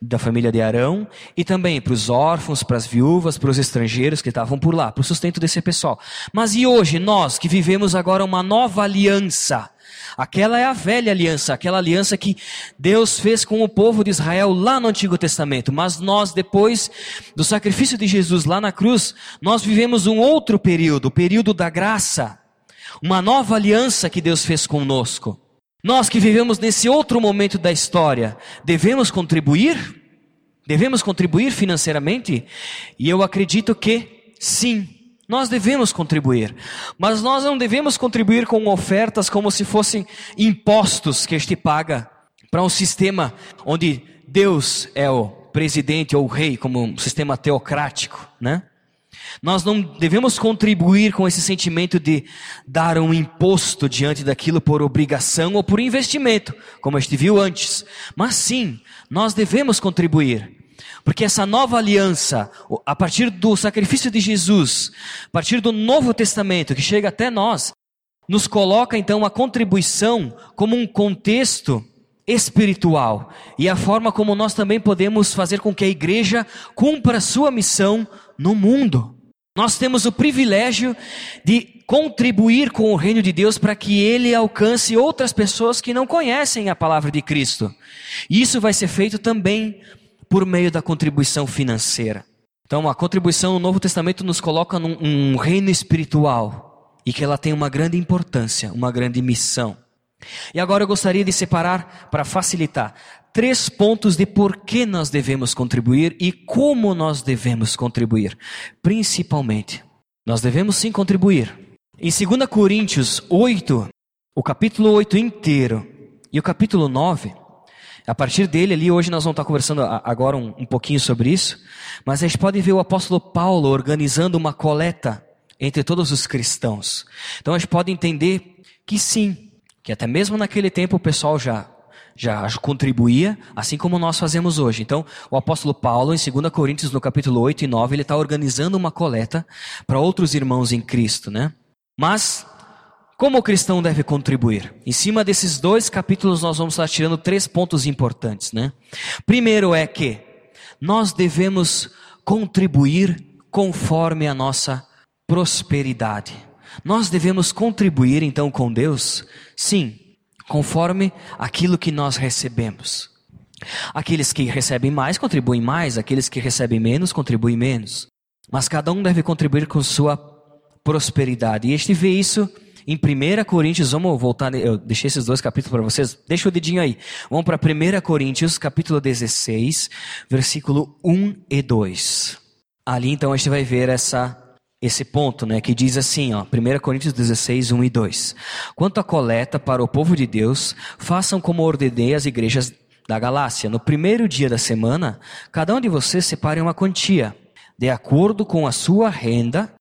da família de Arão, e também para os órfãos, para as viúvas, para os estrangeiros que estavam por lá, para o sustento desse pessoal. Mas e hoje, nós que vivemos agora uma nova aliança, Aquela é a velha aliança, aquela aliança que Deus fez com o povo de Israel lá no Antigo Testamento. Mas nós, depois do sacrifício de Jesus lá na cruz, nós vivemos um outro período, o período da graça. Uma nova aliança que Deus fez conosco. Nós que vivemos nesse outro momento da história, devemos contribuir? Devemos contribuir financeiramente? E eu acredito que sim. Nós devemos contribuir, mas nós não devemos contribuir com ofertas como se fossem impostos que este paga para um sistema onde Deus é o presidente ou o rei, como um sistema teocrático, né? Nós não devemos contribuir com esse sentimento de dar um imposto diante daquilo por obrigação ou por investimento, como a gente viu antes. Mas sim, nós devemos contribuir. Porque essa nova aliança, a partir do sacrifício de Jesus, a partir do Novo Testamento que chega até nós, nos coloca então a contribuição como um contexto espiritual e a forma como nós também podemos fazer com que a igreja cumpra a sua missão no mundo. Nós temos o privilégio de contribuir com o reino de Deus para que ele alcance outras pessoas que não conhecem a palavra de Cristo. E isso vai ser feito também por meio da contribuição financeira. Então, a contribuição no Novo Testamento nos coloca num um reino espiritual e que ela tem uma grande importância, uma grande missão. E agora eu gostaria de separar, para facilitar, três pontos de por que nós devemos contribuir e como nós devemos contribuir. Principalmente, nós devemos sim contribuir. Em 2 Coríntios 8, o capítulo 8 inteiro e o capítulo 9, a partir dele ali, hoje nós vamos estar conversando agora um, um pouquinho sobre isso, mas a gente pode ver o apóstolo Paulo organizando uma coleta entre todos os cristãos. Então a gente pode entender que sim, que até mesmo naquele tempo o pessoal já já contribuía, assim como nós fazemos hoje. Então, o apóstolo Paulo, em 2 Coríntios, no capítulo 8 e 9, ele está organizando uma coleta para outros irmãos em Cristo, né? Mas, como o cristão deve contribuir? Em cima desses dois capítulos, nós vamos estar tirando três pontos importantes, né? Primeiro é que nós devemos contribuir conforme a nossa prosperidade. Nós devemos contribuir então com Deus, sim, conforme aquilo que nós recebemos. Aqueles que recebem mais contribuem mais, aqueles que recebem menos contribuem menos. Mas cada um deve contribuir com sua prosperidade. E a gente vê isso em 1 Coríntios, vamos voltar, eu deixei esses dois capítulos para vocês, deixa o dedinho aí. Vamos para 1 Coríntios, capítulo 16, versículo 1 e 2. Ali então a gente vai ver essa esse ponto, né, que diz assim, ó, 1 Coríntios 16, 1 e 2. Quanto à coleta para o povo de Deus, façam como ordenei as igrejas da Galácia. No primeiro dia da semana, cada um de vocês separe uma quantia, de acordo com a sua renda,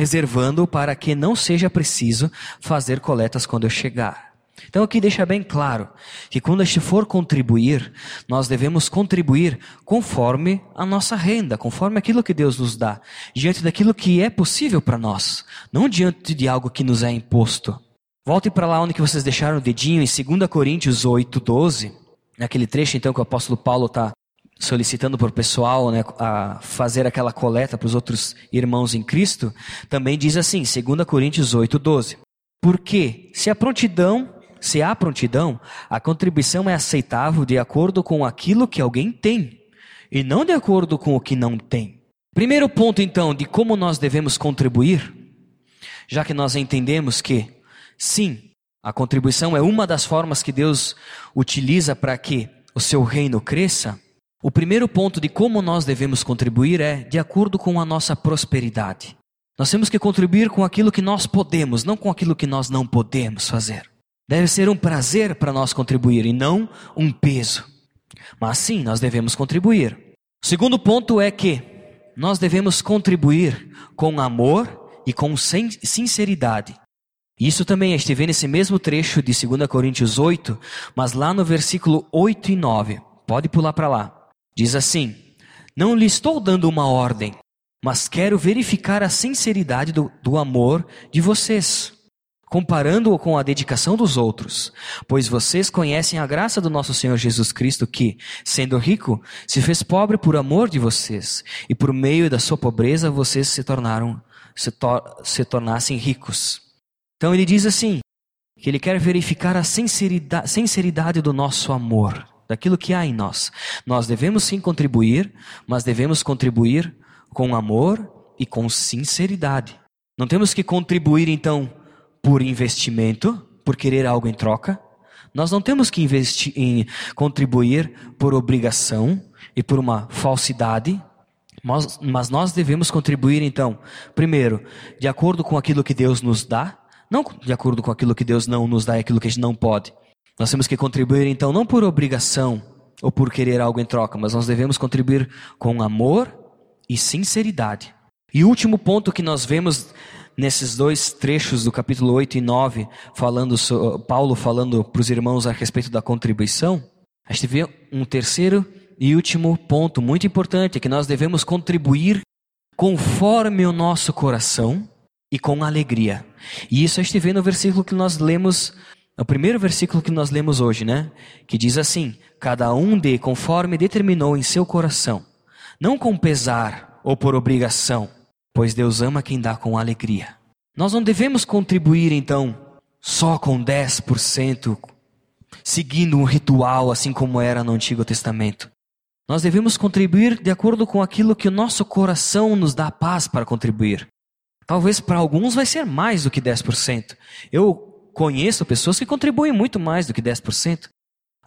reservando para que não seja preciso fazer coletas quando eu chegar. Então aqui deixa bem claro que quando a gente for contribuir, nós devemos contribuir conforme a nossa renda, conforme aquilo que Deus nos dá, diante daquilo que é possível para nós, não diante de algo que nos é imposto. Volte para lá onde vocês deixaram o dedinho, em 2 Coríntios 8, 12, naquele trecho então que o apóstolo Paulo está solicitando o pessoal né, a fazer aquela coleta para os outros irmãos em Cristo, também diz assim, 2 Coríntios 8, 12. Porque se a prontidão se há prontidão, a contribuição é aceitável de acordo com aquilo que alguém tem e não de acordo com o que não tem. Primeiro ponto, então, de como nós devemos contribuir, já que nós entendemos que, sim, a contribuição é uma das formas que Deus utiliza para que o seu reino cresça. O primeiro ponto de como nós devemos contribuir é de acordo com a nossa prosperidade. Nós temos que contribuir com aquilo que nós podemos, não com aquilo que nós não podemos fazer. Deve ser um prazer para nós contribuir e não um peso. Mas sim, nós devemos contribuir. O segundo ponto é que nós devemos contribuir com amor e com sinceridade. Isso também vê nesse mesmo trecho de 2 Coríntios 8, mas lá no versículo 8 e 9. Pode pular para lá. Diz assim: Não lhe estou dando uma ordem, mas quero verificar a sinceridade do, do amor de vocês comparando-o com a dedicação dos outros. Pois vocês conhecem a graça do nosso Senhor Jesus Cristo, que, sendo rico, se fez pobre por amor de vocês, e por meio da sua pobreza vocês se tornaram, se, tor se tornassem ricos. Então ele diz assim, que ele quer verificar a sinceridade, sinceridade do nosso amor, daquilo que há em nós. Nós devemos sim contribuir, mas devemos contribuir com amor e com sinceridade. Não temos que contribuir então por investimento, por querer algo em troca. Nós não temos que investir em contribuir por obrigação e por uma falsidade, mas, mas nós devemos contribuir então, primeiro, de acordo com aquilo que Deus nos dá, não de acordo com aquilo que Deus não nos dá e aquilo que a gente não pode. Nós temos que contribuir então não por obrigação ou por querer algo em troca, mas nós devemos contribuir com amor e sinceridade. E o último ponto que nós vemos nesses dois trechos do capítulo 8 e 9, falando, Paulo falando para os irmãos a respeito da contribuição, a gente vê um terceiro e último ponto muito importante, é que nós devemos contribuir conforme o nosso coração e com alegria. E isso a gente vê no versículo que nós lemos, no primeiro versículo que nós lemos hoje, né? Que diz assim: Cada um dê conforme determinou em seu coração, não com pesar ou por obrigação pois Deus ama quem dá com alegria. Nós não devemos contribuir então só com 10%, seguindo um ritual assim como era no Antigo Testamento. Nós devemos contribuir de acordo com aquilo que o nosso coração nos dá paz para contribuir. Talvez para alguns vai ser mais do que 10%. Eu conheço pessoas que contribuem muito mais do que 10%.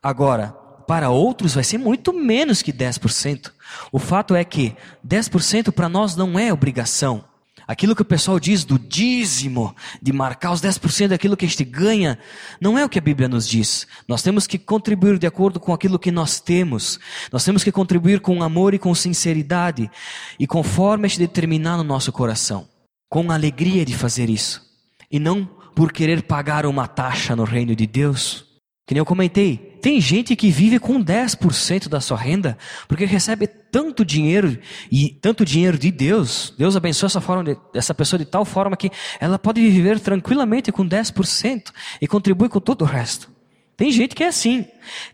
Agora, para outros vai ser muito menos que 10%. O fato é que 10% para nós não é obrigação. Aquilo que o pessoal diz do dízimo, de marcar os 10% daquilo que a gente ganha, não é o que a Bíblia nos diz. Nós temos que contribuir de acordo com aquilo que nós temos. Nós temos que contribuir com amor e com sinceridade, e conforme a gente determinar no nosso coração, com alegria de fazer isso, e não por querer pagar uma taxa no reino de Deus Que nem eu comentei, tem gente que vive com 10% da sua renda, porque recebe tanto dinheiro e tanto dinheiro de Deus. Deus abençoa essa, forma de, essa pessoa de tal forma que ela pode viver tranquilamente com 10% e contribui com todo o resto. Tem gente que é assim.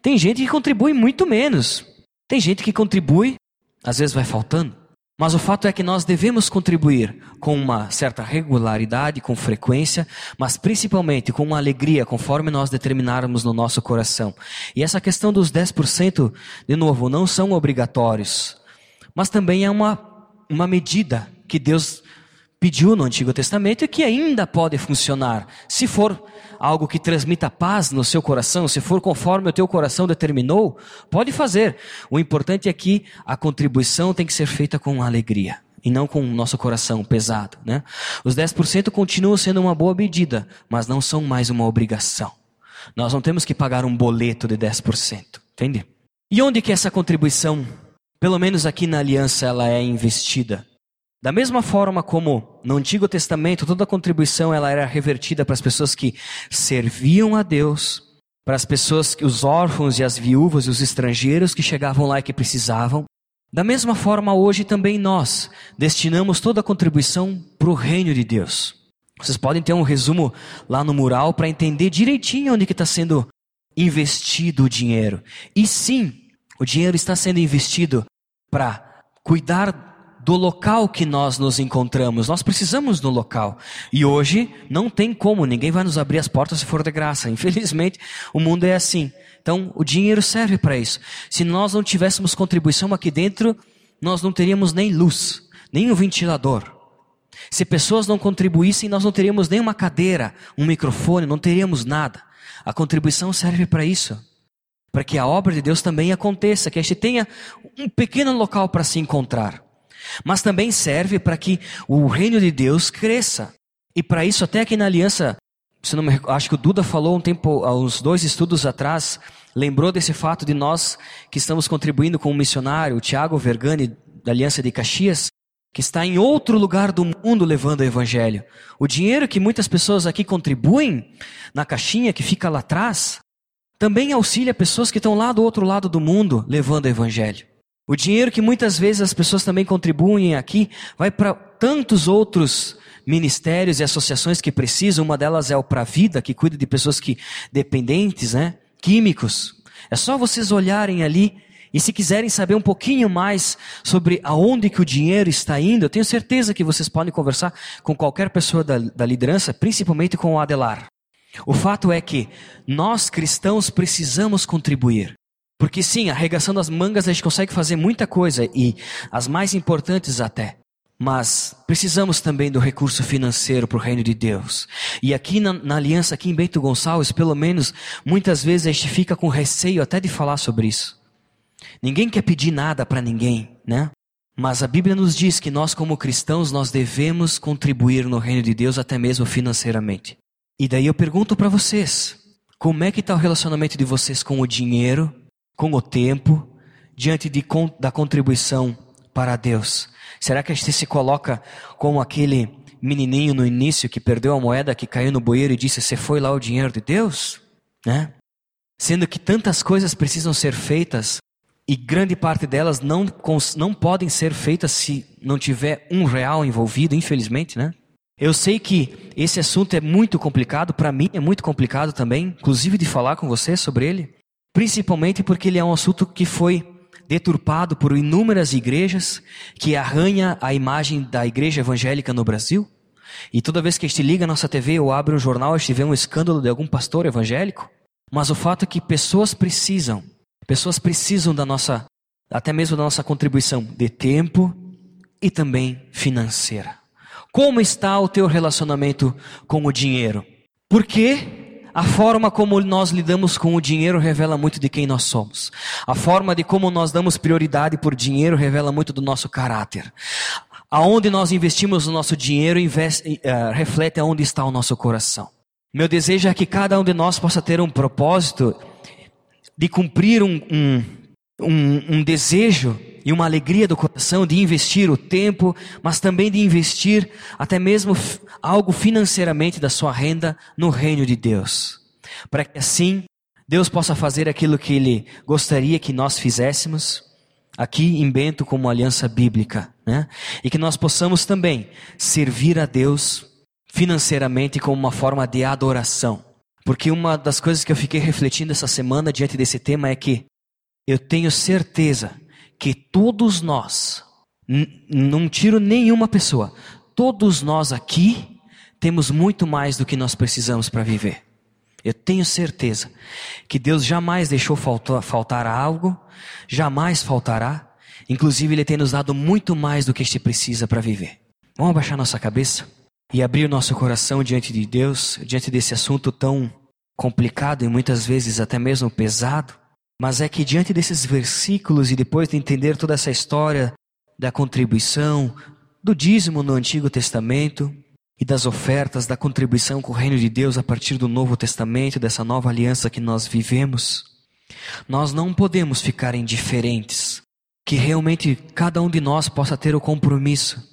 Tem gente que contribui muito menos. Tem gente que contribui, às vezes vai faltando. Mas o fato é que nós devemos contribuir com uma certa regularidade, com frequência, mas principalmente com uma alegria, conforme nós determinarmos no nosso coração. E essa questão dos 10%, de novo, não são obrigatórios, mas também é uma, uma medida que Deus pediu no Antigo Testamento e que ainda pode funcionar, se for algo que transmita paz no seu coração, se for conforme o teu coração determinou, pode fazer. O importante é que a contribuição tem que ser feita com alegria e não com o nosso coração pesado, né? Os 10% continuam sendo uma boa medida, mas não são mais uma obrigação. Nós não temos que pagar um boleto de 10%, entende? E onde que essa contribuição, pelo menos aqui na aliança, ela é investida? Da mesma forma como no Antigo Testamento toda a contribuição ela era revertida para as pessoas que serviam a Deus, para as pessoas que os órfãos e as viúvas e os estrangeiros que chegavam lá e que precisavam. Da mesma forma hoje também nós destinamos toda a contribuição para o reino de Deus. Vocês podem ter um resumo lá no mural para entender direitinho onde que está sendo investido o dinheiro. E sim, o dinheiro está sendo investido para cuidar do local que nós nos encontramos. Nós precisamos do local. E hoje não tem como, ninguém vai nos abrir as portas se for de graça. Infelizmente, o mundo é assim. Então, o dinheiro serve para isso. Se nós não tivéssemos contribuição aqui dentro, nós não teríamos nem luz, nem um ventilador. Se pessoas não contribuíssem, nós não teríamos nem uma cadeira, um microfone, não teríamos nada. A contribuição serve para isso. Para que a obra de Deus também aconteça, que a gente tenha um pequeno local para se encontrar mas também serve para que o reino de Deus cresça. E para isso, até aqui na aliança, se não me, acho que o Duda falou um tempo, uns dois estudos atrás, lembrou desse fato de nós que estamos contribuindo com um missionário, o Tiago Vergani, da Aliança de Caxias, que está em outro lugar do mundo levando o evangelho. O dinheiro que muitas pessoas aqui contribuem na caixinha que fica lá atrás, também auxilia pessoas que estão lá do outro lado do mundo levando o evangelho. O dinheiro que muitas vezes as pessoas também contribuem aqui vai para tantos outros ministérios e associações que precisam. Uma delas é o Pra Vida, que cuida de pessoas que dependentes, né? Químicos. É só vocês olharem ali e se quiserem saber um pouquinho mais sobre aonde que o dinheiro está indo, eu tenho certeza que vocês podem conversar com qualquer pessoa da, da liderança, principalmente com o Adelar. O fato é que nós cristãos precisamos contribuir. Porque sim, arregaçando as mangas a gente consegue fazer muita coisa e as mais importantes até. Mas precisamos também do recurso financeiro para o reino de Deus. E aqui na, na, aliança, aqui em Bento Gonçalves, pelo menos, muitas vezes a gente fica com receio até de falar sobre isso. Ninguém quer pedir nada para ninguém, né? Mas a Bíblia nos diz que nós, como cristãos, nós devemos contribuir no reino de Deus até mesmo financeiramente. E daí eu pergunto para vocês, como é que está o relacionamento de vocês com o dinheiro com o tempo, diante de, da contribuição para Deus? Será que a gente se coloca como aquele menininho no início que perdeu a moeda, que caiu no bueiro e disse: Você foi lá o dinheiro de Deus? Né? Sendo que tantas coisas precisam ser feitas e grande parte delas não, não podem ser feitas se não tiver um real envolvido, infelizmente, né? Eu sei que esse assunto é muito complicado, para mim é muito complicado também, inclusive de falar com você sobre ele. Principalmente porque ele é um assunto que foi deturpado por inúmeras igrejas, que arranha a imagem da igreja evangélica no Brasil. E toda vez que a gente liga a nossa TV ou abre um jornal, a gente vê um escândalo de algum pastor evangélico. Mas o fato é que pessoas precisam, pessoas precisam da nossa, até mesmo da nossa contribuição de tempo e também financeira. Como está o teu relacionamento com o dinheiro? Por quê? A forma como nós lidamos com o dinheiro revela muito de quem nós somos. A forma de como nós damos prioridade por dinheiro revela muito do nosso caráter. Aonde nós investimos o nosso dinheiro investe, uh, reflete aonde está o nosso coração. Meu desejo é que cada um de nós possa ter um propósito de cumprir um, um, um, um desejo e uma alegria do coração de investir o tempo, mas também de investir até mesmo algo financeiramente da sua renda no reino de Deus. Para que assim Deus possa fazer aquilo que Ele gostaria que nós fizéssemos aqui em Bento como aliança bíblica, né? E que nós possamos também servir a Deus financeiramente como uma forma de adoração. Porque uma das coisas que eu fiquei refletindo essa semana diante desse tema é que eu tenho certeza que todos nós, não tiro nenhuma pessoa, todos nós aqui temos muito mais do que nós precisamos para viver. Eu tenho certeza que Deus jamais deixou faltar, faltar algo, jamais faltará. Inclusive, Ele tem nos dado muito mais do que este precisa para viver. Vamos abaixar nossa cabeça e abrir o nosso coração diante de Deus, diante desse assunto tão complicado e muitas vezes até mesmo pesado. Mas é que diante desses versículos e depois de entender toda essa história da contribuição, do dízimo no Antigo Testamento, e das ofertas, da contribuição com o reino de Deus a partir do Novo Testamento, dessa nova aliança que nós vivemos, nós não podemos ficar indiferentes. Que realmente cada um de nós possa ter o compromisso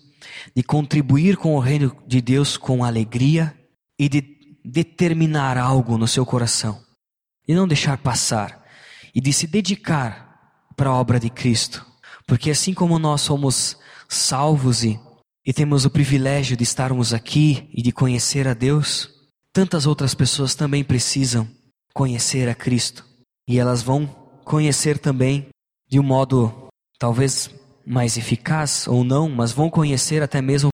de contribuir com o reino de Deus com alegria e de determinar algo no seu coração, e não deixar passar, e de se dedicar para a obra de Cristo, porque assim como nós somos salvos e e temos o privilégio de estarmos aqui e de conhecer a Deus, tantas outras pessoas também precisam conhecer a Cristo. E elas vão conhecer também de um modo talvez mais eficaz ou não, mas vão conhecer até mesmo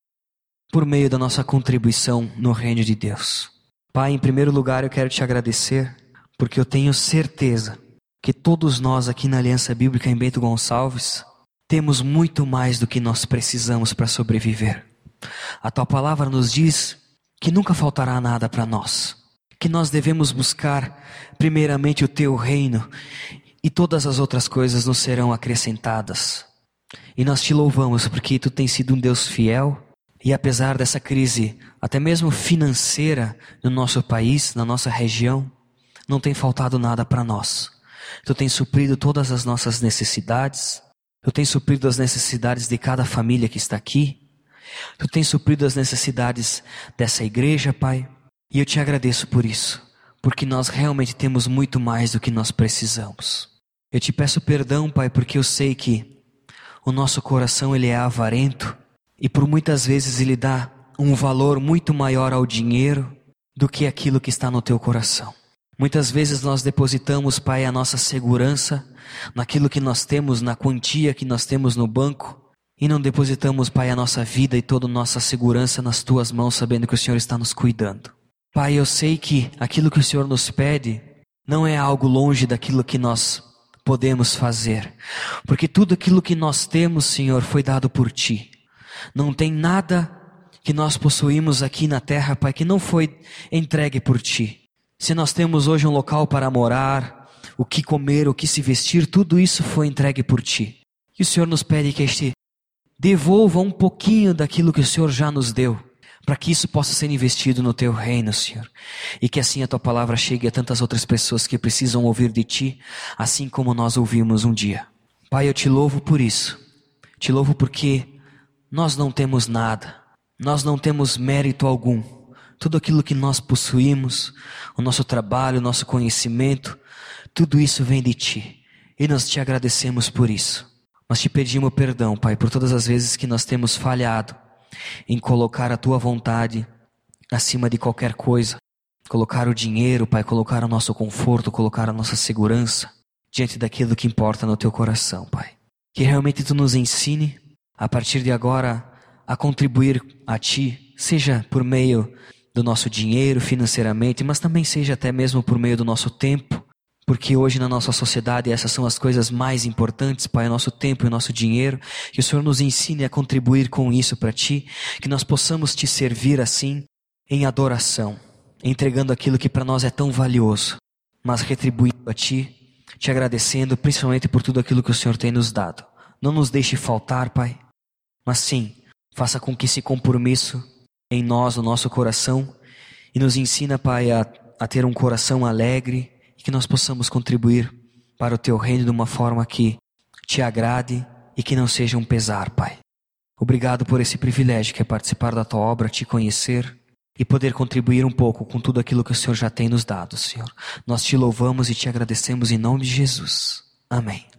por meio da nossa contribuição no reino de Deus. Pai, em primeiro lugar eu quero te agradecer, porque eu tenho certeza que todos nós aqui na Aliança Bíblica em Bento Gonçalves temos muito mais do que nós precisamos para sobreviver. A tua palavra nos diz que nunca faltará nada para nós, que nós devemos buscar primeiramente o teu reino e todas as outras coisas nos serão acrescentadas. E nós te louvamos porque tu tens sido um Deus fiel e apesar dessa crise, até mesmo financeira no nosso país, na nossa região, não tem faltado nada para nós. Tu tens suprido todas as nossas necessidades Tu tens suprido as necessidades de cada família que está aqui. Tu tens suprido as necessidades dessa igreja, Pai. E eu te agradeço por isso, porque nós realmente temos muito mais do que nós precisamos. Eu te peço perdão, Pai, porque eu sei que o nosso coração ele é avarento e por muitas vezes ele dá um valor muito maior ao dinheiro do que aquilo que está no teu coração. Muitas vezes nós depositamos, Pai, a nossa segurança naquilo que nós temos, na quantia que nós temos no banco, e não depositamos, Pai, a nossa vida e toda a nossa segurança nas tuas mãos, sabendo que o Senhor está nos cuidando. Pai, eu sei que aquilo que o Senhor nos pede não é algo longe daquilo que nós podemos fazer, porque tudo aquilo que nós temos, Senhor, foi dado por Ti. Não tem nada que nós possuímos aqui na terra, Pai, que não foi entregue por Ti. Se nós temos hoje um local para morar, o que comer, o que se vestir, tudo isso foi entregue por ti. E o Senhor nos pede que este devolva um pouquinho daquilo que o Senhor já nos deu, para que isso possa ser investido no teu reino, Senhor. E que assim a tua palavra chegue a tantas outras pessoas que precisam ouvir de ti, assim como nós ouvimos um dia. Pai, eu te louvo por isso. Te louvo porque nós não temos nada, nós não temos mérito algum. Tudo aquilo que nós possuímos, o nosso trabalho, o nosso conhecimento, tudo isso vem de ti. E nós te agradecemos por isso. Nós te pedimos perdão, Pai, por todas as vezes que nós temos falhado em colocar a tua vontade acima de qualquer coisa. Colocar o dinheiro, Pai, colocar o nosso conforto, colocar a nossa segurança diante daquilo que importa no teu coração, Pai. Que realmente tu nos ensine a partir de agora a contribuir a ti, seja por meio do nosso dinheiro financeiramente, mas também seja até mesmo por meio do nosso tempo, porque hoje na nossa sociedade essas são as coisas mais importantes, Pai, o nosso tempo e o nosso dinheiro. Que o Senhor nos ensine a contribuir com isso para Ti, que nós possamos Te servir assim, em adoração, entregando aquilo que para nós é tão valioso, mas retribuindo a Ti, Te agradecendo principalmente por tudo aquilo que o Senhor tem nos dado. Não nos deixe faltar, Pai, mas sim, faça com que esse compromisso em nós, no nosso coração, e nos ensina, Pai, a, a ter um coração alegre, e que nós possamos contribuir para o teu reino de uma forma que te agrade e que não seja um pesar, Pai. Obrigado por esse privilégio que é participar da tua obra, te conhecer e poder contribuir um pouco com tudo aquilo que o Senhor já tem nos dado, Senhor. Nós te louvamos e te agradecemos em nome de Jesus. Amém.